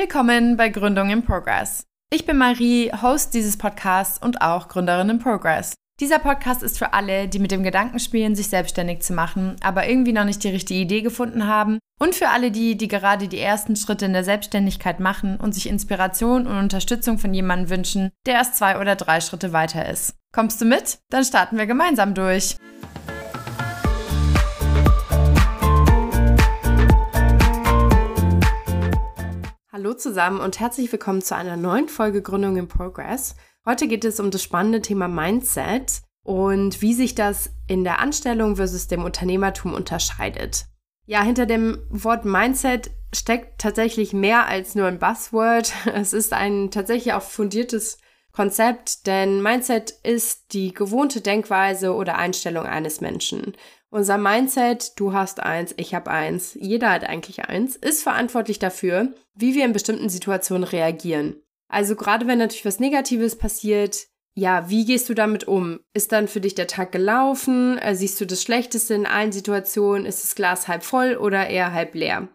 Willkommen bei Gründung in Progress. Ich bin Marie, Host dieses Podcasts und auch Gründerin in Progress. Dieser Podcast ist für alle, die mit dem Gedanken spielen, sich selbstständig zu machen, aber irgendwie noch nicht die richtige Idee gefunden haben und für alle die, die gerade die ersten Schritte in der Selbstständigkeit machen und sich Inspiration und Unterstützung von jemandem wünschen, der erst zwei oder drei Schritte weiter ist. Kommst du mit? Dann starten wir gemeinsam durch. Hallo zusammen und herzlich willkommen zu einer neuen Folge Gründung in Progress. Heute geht es um das spannende Thema Mindset und wie sich das in der Anstellung versus dem Unternehmertum unterscheidet. Ja, hinter dem Wort Mindset steckt tatsächlich mehr als nur ein Buzzword. Es ist ein tatsächlich auch fundiertes Konzept, denn Mindset ist die gewohnte Denkweise oder Einstellung eines Menschen. Unser Mindset, du hast eins, ich habe eins, jeder hat eigentlich eins, ist verantwortlich dafür, wie wir in bestimmten Situationen reagieren. Also gerade wenn natürlich was Negatives passiert, ja, wie gehst du damit um? Ist dann für dich der Tag gelaufen? Äh, siehst du das Schlechteste in allen Situationen? Ist das Glas halb voll oder eher halb leer?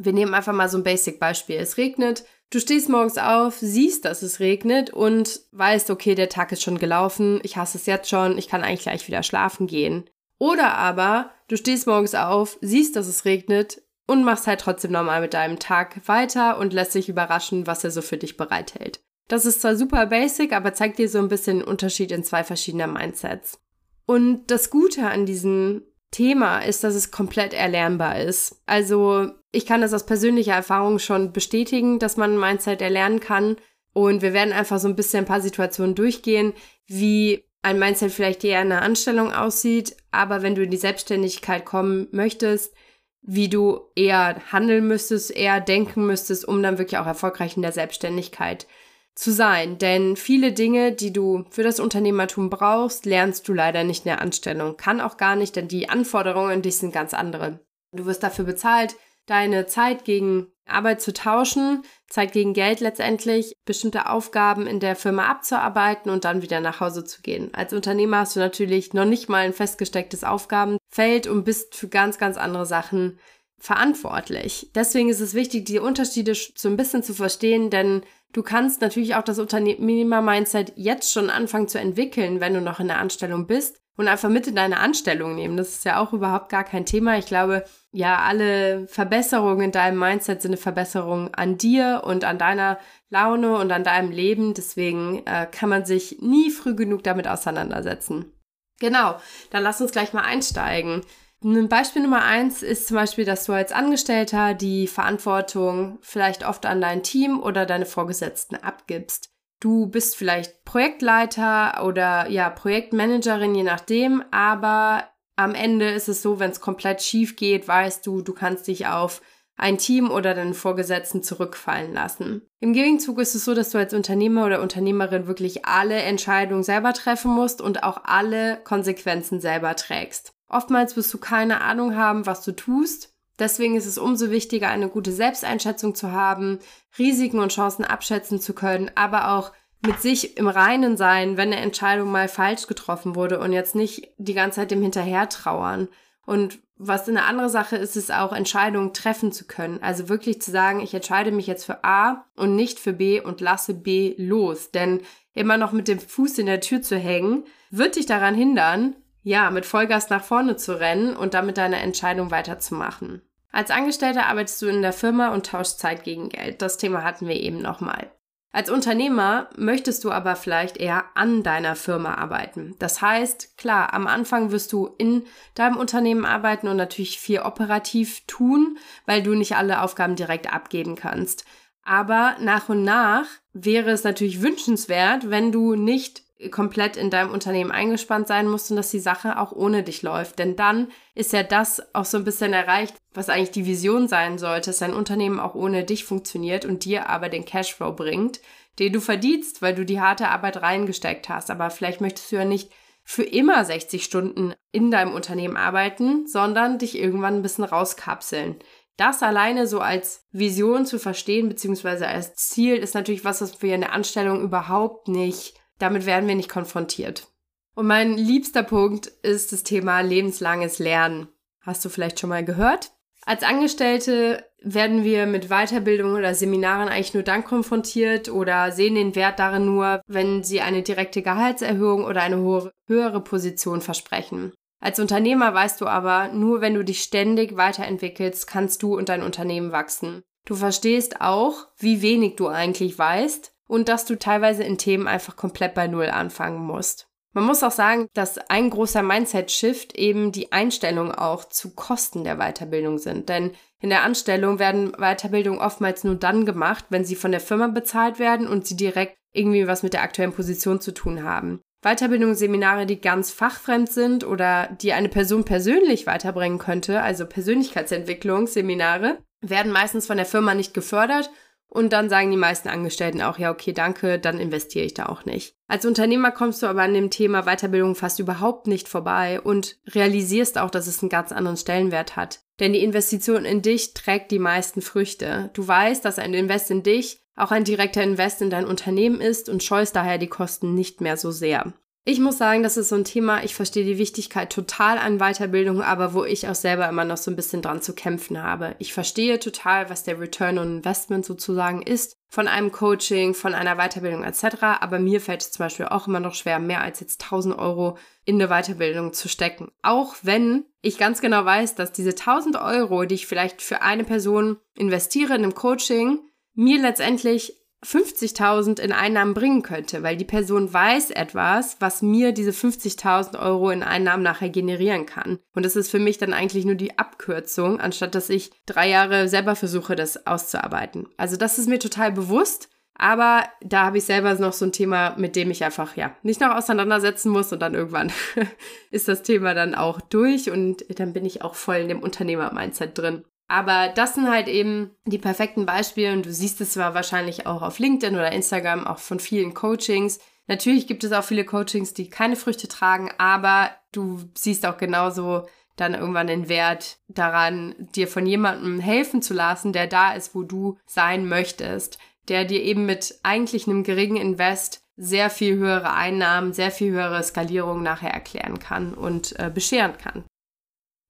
Wir nehmen einfach mal so ein Basic-Beispiel. Es regnet, du stehst morgens auf, siehst, dass es regnet und weißt, okay, der Tag ist schon gelaufen, ich hasse es jetzt schon, ich kann eigentlich gleich wieder schlafen gehen. Oder aber du stehst morgens auf, siehst, dass es regnet, und machst halt trotzdem normal mit deinem Tag weiter und lässt sich überraschen, was er so für dich bereithält. Das ist zwar super basic, aber zeigt dir so ein bisschen den Unterschied in zwei verschiedenen Mindsets. Und das Gute an diesem Thema ist, dass es komplett erlernbar ist. Also ich kann das aus persönlicher Erfahrung schon bestätigen, dass man ein Mindset erlernen kann. Und wir werden einfach so ein bisschen ein paar Situationen durchgehen, wie ein Mindset vielleicht eher in einer Anstellung aussieht. Aber wenn du in die Selbstständigkeit kommen möchtest, wie du eher handeln müsstest, eher denken müsstest, um dann wirklich auch erfolgreich in der Selbstständigkeit zu sein. Denn viele Dinge, die du für das Unternehmertum brauchst, lernst du leider nicht in der Anstellung. Kann auch gar nicht, denn die Anforderungen an dich sind ganz andere. Du wirst dafür bezahlt, deine Zeit gegen Arbeit zu tauschen, Zeit gegen Geld letztendlich, bestimmte Aufgaben in der Firma abzuarbeiten und dann wieder nach Hause zu gehen. Als Unternehmer hast du natürlich noch nicht mal ein festgestecktes Aufgabenfeld und bist für ganz, ganz andere Sachen verantwortlich. Deswegen ist es wichtig, die Unterschiede so ein bisschen zu verstehen, denn du kannst natürlich auch das Unternehmer-Mindset jetzt schon anfangen zu entwickeln, wenn du noch in der Anstellung bist und einfach mit in deine Anstellung nehmen. Das ist ja auch überhaupt gar kein Thema. Ich glaube, ja, alle Verbesserungen in deinem Mindset sind eine Verbesserung an dir und an deiner Laune und an deinem Leben. Deswegen äh, kann man sich nie früh genug damit auseinandersetzen. Genau, dann lass uns gleich mal einsteigen. Ein Beispiel Nummer eins ist zum Beispiel, dass du als Angestellter die Verantwortung vielleicht oft an dein Team oder deine Vorgesetzten abgibst. Du bist vielleicht Projektleiter oder ja, Projektmanagerin, je nachdem, aber am Ende ist es so, wenn es komplett schief geht, weißt du, du kannst dich auf ein Team oder deinen Vorgesetzten zurückfallen lassen. Im Gegenzug ist es so, dass du als Unternehmer oder Unternehmerin wirklich alle Entscheidungen selber treffen musst und auch alle Konsequenzen selber trägst. Oftmals wirst du keine Ahnung haben, was du tust. Deswegen ist es umso wichtiger, eine gute Selbsteinschätzung zu haben, Risiken und Chancen abschätzen zu können, aber auch mit sich im Reinen sein, wenn eine Entscheidung mal falsch getroffen wurde und jetzt nicht die ganze Zeit dem hinterher trauern. Und was eine andere Sache ist, ist auch Entscheidungen treffen zu können. Also wirklich zu sagen, ich entscheide mich jetzt für A und nicht für B und lasse B los. Denn immer noch mit dem Fuß in der Tür zu hängen, wird dich daran hindern, ja, mit Vollgas nach vorne zu rennen und damit deine Entscheidung weiterzumachen. Als Angestellter arbeitest du in der Firma und tauschst Zeit gegen Geld. Das Thema hatten wir eben nochmal. Als Unternehmer möchtest du aber vielleicht eher an deiner Firma arbeiten. Das heißt, klar, am Anfang wirst du in deinem Unternehmen arbeiten und natürlich viel operativ tun, weil du nicht alle Aufgaben direkt abgeben kannst. Aber nach und nach wäre es natürlich wünschenswert, wenn du nicht komplett in deinem Unternehmen eingespannt sein musst und dass die Sache auch ohne dich läuft. Denn dann ist ja das auch so ein bisschen erreicht, was eigentlich die Vision sein sollte, dass dein Unternehmen auch ohne dich funktioniert und dir aber den Cashflow bringt, den du verdienst, weil du die harte Arbeit reingesteckt hast. Aber vielleicht möchtest du ja nicht für immer 60 Stunden in deinem Unternehmen arbeiten, sondern dich irgendwann ein bisschen rauskapseln. Das alleine so als Vision zu verstehen, beziehungsweise als Ziel, ist natürlich was, was in der Anstellung überhaupt nicht damit werden wir nicht konfrontiert. Und mein liebster Punkt ist das Thema lebenslanges Lernen. Hast du vielleicht schon mal gehört? Als Angestellte werden wir mit Weiterbildung oder Seminaren eigentlich nur dann konfrontiert oder sehen den Wert darin nur, wenn sie eine direkte Gehaltserhöhung oder eine höhere Position versprechen. Als Unternehmer weißt du aber, nur wenn du dich ständig weiterentwickelst, kannst du und dein Unternehmen wachsen. Du verstehst auch, wie wenig du eigentlich weißt und dass du teilweise in Themen einfach komplett bei Null anfangen musst. Man muss auch sagen, dass ein großer Mindset-Shift eben die Einstellung auch zu Kosten der Weiterbildung sind. Denn in der Anstellung werden Weiterbildungen oftmals nur dann gemacht, wenn sie von der Firma bezahlt werden und sie direkt irgendwie was mit der aktuellen Position zu tun haben. Weiterbildungsseminare, die ganz fachfremd sind oder die eine Person persönlich weiterbringen könnte, also Persönlichkeitsentwicklungsseminare, werden meistens von der Firma nicht gefördert und dann sagen die meisten Angestellten auch, ja, okay, danke, dann investiere ich da auch nicht. Als Unternehmer kommst du aber an dem Thema Weiterbildung fast überhaupt nicht vorbei und realisierst auch, dass es einen ganz anderen Stellenwert hat. Denn die Investition in dich trägt die meisten Früchte. Du weißt, dass ein Invest in dich auch ein direkter Invest in dein Unternehmen ist und scheust daher die Kosten nicht mehr so sehr. Ich muss sagen, das ist so ein Thema, ich verstehe die Wichtigkeit total an Weiterbildung, aber wo ich auch selber immer noch so ein bisschen dran zu kämpfen habe. Ich verstehe total, was der Return on Investment sozusagen ist von einem Coaching, von einer Weiterbildung etc. Aber mir fällt es zum Beispiel auch immer noch schwer, mehr als jetzt 1000 Euro in eine Weiterbildung zu stecken. Auch wenn ich ganz genau weiß, dass diese 1000 Euro, die ich vielleicht für eine Person investiere in einem Coaching, mir letztendlich 50.000 in Einnahmen bringen könnte, weil die Person weiß etwas, was mir diese 50.000 Euro in Einnahmen nachher generieren kann. Und das ist für mich dann eigentlich nur die Abkürzung, anstatt dass ich drei Jahre selber versuche, das auszuarbeiten. Also das ist mir total bewusst. Aber da habe ich selber noch so ein Thema, mit dem ich einfach, ja, nicht noch auseinandersetzen muss und dann irgendwann ist das Thema dann auch durch und dann bin ich auch voll in dem Unternehmer-Mindset drin. Aber das sind halt eben die perfekten Beispiele und du siehst es zwar wahrscheinlich auch auf LinkedIn oder Instagram, auch von vielen Coachings. Natürlich gibt es auch viele Coachings, die keine Früchte tragen, aber du siehst auch genauso dann irgendwann den Wert daran, dir von jemandem helfen zu lassen, der da ist, wo du sein möchtest, der dir eben mit eigentlich einem geringen Invest sehr viel höhere Einnahmen, sehr viel höhere Skalierung nachher erklären kann und äh, bescheren kann.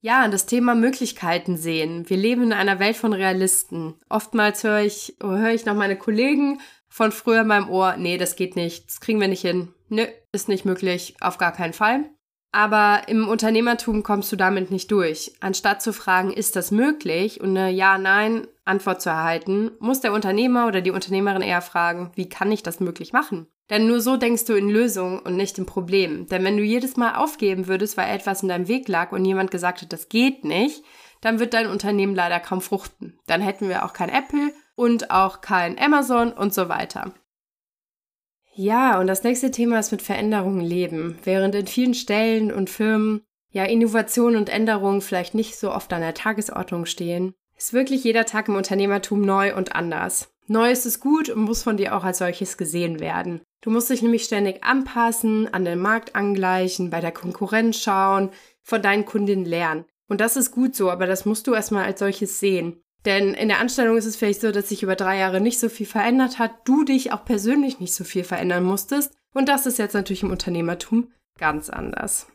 Ja, das Thema Möglichkeiten sehen. Wir leben in einer Welt von Realisten. Oftmals höre ich, höre ich noch meine Kollegen von früher in meinem Ohr, nee, das geht nicht, das kriegen wir nicht hin. Nö, ist nicht möglich, auf gar keinen Fall. Aber im Unternehmertum kommst du damit nicht durch. Anstatt zu fragen, ist das möglich und eine Ja-Nein-Antwort zu erhalten, muss der Unternehmer oder die Unternehmerin eher fragen, wie kann ich das möglich machen? Denn nur so denkst du in Lösungen und nicht in Problemen. Denn wenn du jedes Mal aufgeben würdest, weil etwas in deinem Weg lag und jemand gesagt hat, das geht nicht, dann wird dein Unternehmen leider kaum fruchten. Dann hätten wir auch kein Apple und auch kein Amazon und so weiter. Ja, und das nächste Thema ist mit Veränderungen leben. Während in vielen Stellen und Firmen ja Innovation und Änderungen vielleicht nicht so oft an der Tagesordnung stehen, ist wirklich jeder Tag im Unternehmertum neu und anders. Neues ist gut und muss von dir auch als solches gesehen werden. Du musst dich nämlich ständig anpassen, an den Markt angleichen, bei der Konkurrenz schauen, von deinen Kundinnen lernen. Und das ist gut so, aber das musst du erstmal als solches sehen. Denn in der Anstellung ist es vielleicht so, dass sich über drei Jahre nicht so viel verändert hat, du dich auch persönlich nicht so viel verändern musstest. Und das ist jetzt natürlich im Unternehmertum ganz anders.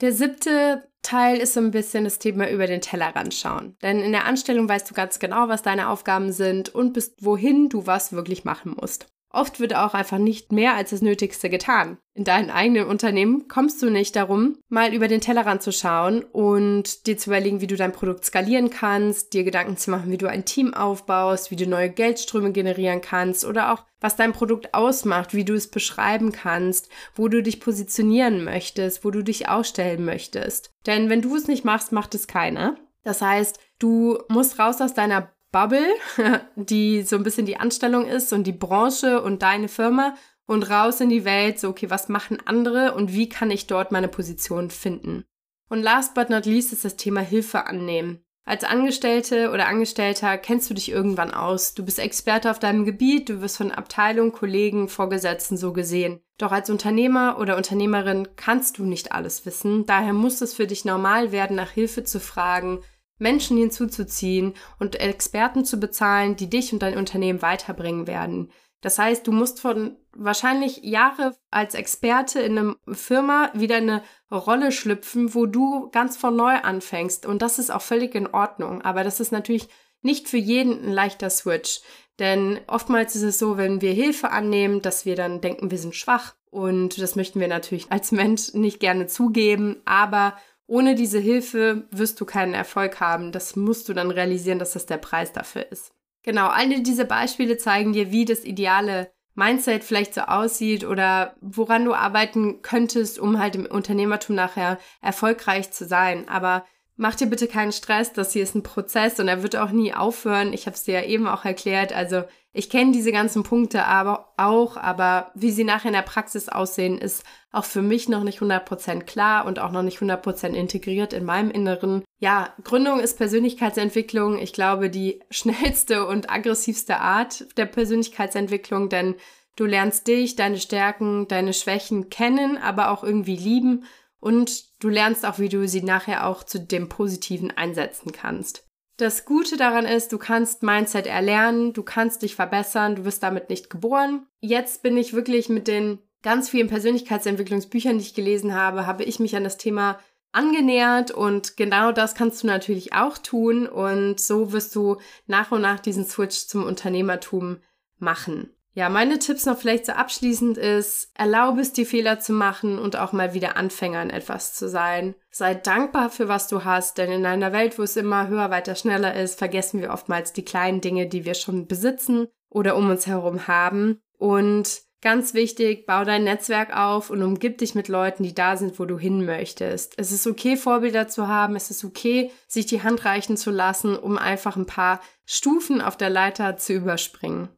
Der siebte Teil ist so ein bisschen das Thema über den Tellerrand schauen. Denn in der Anstellung weißt du ganz genau, was deine Aufgaben sind und bis wohin du was wirklich machen musst. Oft wird auch einfach nicht mehr als das Nötigste getan. In deinem eigenen Unternehmen kommst du nicht darum, mal über den Tellerrand zu schauen und dir zu überlegen, wie du dein Produkt skalieren kannst, dir Gedanken zu machen, wie du ein Team aufbaust, wie du neue Geldströme generieren kannst oder auch, was dein Produkt ausmacht, wie du es beschreiben kannst, wo du dich positionieren möchtest, wo du dich ausstellen möchtest. Denn wenn du es nicht machst, macht es keiner. Das heißt, du musst raus aus deiner Bubble, die so ein bisschen die Anstellung ist und die Branche und deine Firma und raus in die Welt, so, okay, was machen andere und wie kann ich dort meine Position finden? Und last but not least ist das Thema Hilfe annehmen. Als Angestellte oder Angestellter kennst du dich irgendwann aus. Du bist Experte auf deinem Gebiet, du wirst von Abteilung, Kollegen, Vorgesetzten so gesehen. Doch als Unternehmer oder Unternehmerin kannst du nicht alles wissen. Daher muss es für dich normal werden, nach Hilfe zu fragen, Menschen hinzuzuziehen und Experten zu bezahlen, die dich und dein Unternehmen weiterbringen werden. Das heißt, du musst von wahrscheinlich Jahre als Experte in einer Firma wieder eine Rolle schlüpfen, wo du ganz von neu anfängst. Und das ist auch völlig in Ordnung. Aber das ist natürlich nicht für jeden ein leichter Switch. Denn oftmals ist es so, wenn wir Hilfe annehmen, dass wir dann denken, wir sind schwach. Und das möchten wir natürlich als Mensch nicht gerne zugeben. Aber ohne diese Hilfe wirst du keinen Erfolg haben. Das musst du dann realisieren, dass das der Preis dafür ist. Genau, alle diese Beispiele zeigen dir, wie das ideale Mindset vielleicht so aussieht oder woran du arbeiten könntest, um halt im Unternehmertum nachher erfolgreich zu sein. Aber Mach dir bitte keinen Stress, das hier ist ein Prozess und er wird auch nie aufhören. Ich habe es dir ja eben auch erklärt. Also ich kenne diese ganzen Punkte aber auch, aber wie sie nachher in der Praxis aussehen, ist auch für mich noch nicht 100% klar und auch noch nicht 100% integriert in meinem Inneren. Ja, Gründung ist Persönlichkeitsentwicklung. Ich glaube, die schnellste und aggressivste Art der Persönlichkeitsentwicklung, denn du lernst dich, deine Stärken, deine Schwächen kennen, aber auch irgendwie lieben und du lernst auch, wie du sie nachher auch zu dem Positiven einsetzen kannst. Das Gute daran ist, du kannst Mindset erlernen, du kannst dich verbessern, du wirst damit nicht geboren. Jetzt bin ich wirklich mit den ganz vielen Persönlichkeitsentwicklungsbüchern, die ich gelesen habe, habe ich mich an das Thema angenähert und genau das kannst du natürlich auch tun und so wirst du nach und nach diesen Switch zum Unternehmertum machen. Ja, meine Tipps noch vielleicht so abschließend ist, erlaube es dir Fehler zu machen und auch mal wieder Anfänger in etwas zu sein. Sei dankbar für was du hast, denn in einer Welt, wo es immer höher, weiter, schneller ist, vergessen wir oftmals die kleinen Dinge, die wir schon besitzen oder um uns herum haben. Und ganz wichtig, bau dein Netzwerk auf und umgib dich mit Leuten, die da sind, wo du hin möchtest. Es ist okay, Vorbilder zu haben. Es ist okay, sich die Hand reichen zu lassen, um einfach ein paar Stufen auf der Leiter zu überspringen.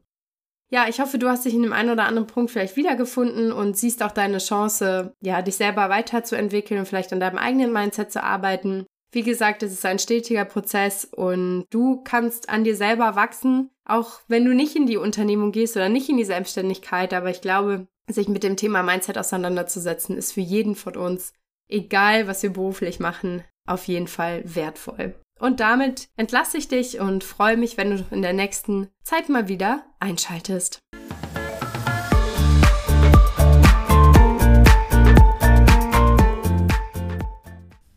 Ja, ich hoffe, du hast dich in dem einen oder anderen Punkt vielleicht wiedergefunden und siehst auch deine Chance, ja, dich selber weiterzuentwickeln und vielleicht an deinem eigenen Mindset zu arbeiten. Wie gesagt, es ist ein stetiger Prozess und du kannst an dir selber wachsen, auch wenn du nicht in die Unternehmung gehst oder nicht in die Selbstständigkeit. Aber ich glaube, sich mit dem Thema Mindset auseinanderzusetzen, ist für jeden von uns, egal was wir beruflich machen, auf jeden Fall wertvoll. Und damit entlasse ich dich und freue mich, wenn du in der nächsten Zeit mal wieder einschaltest.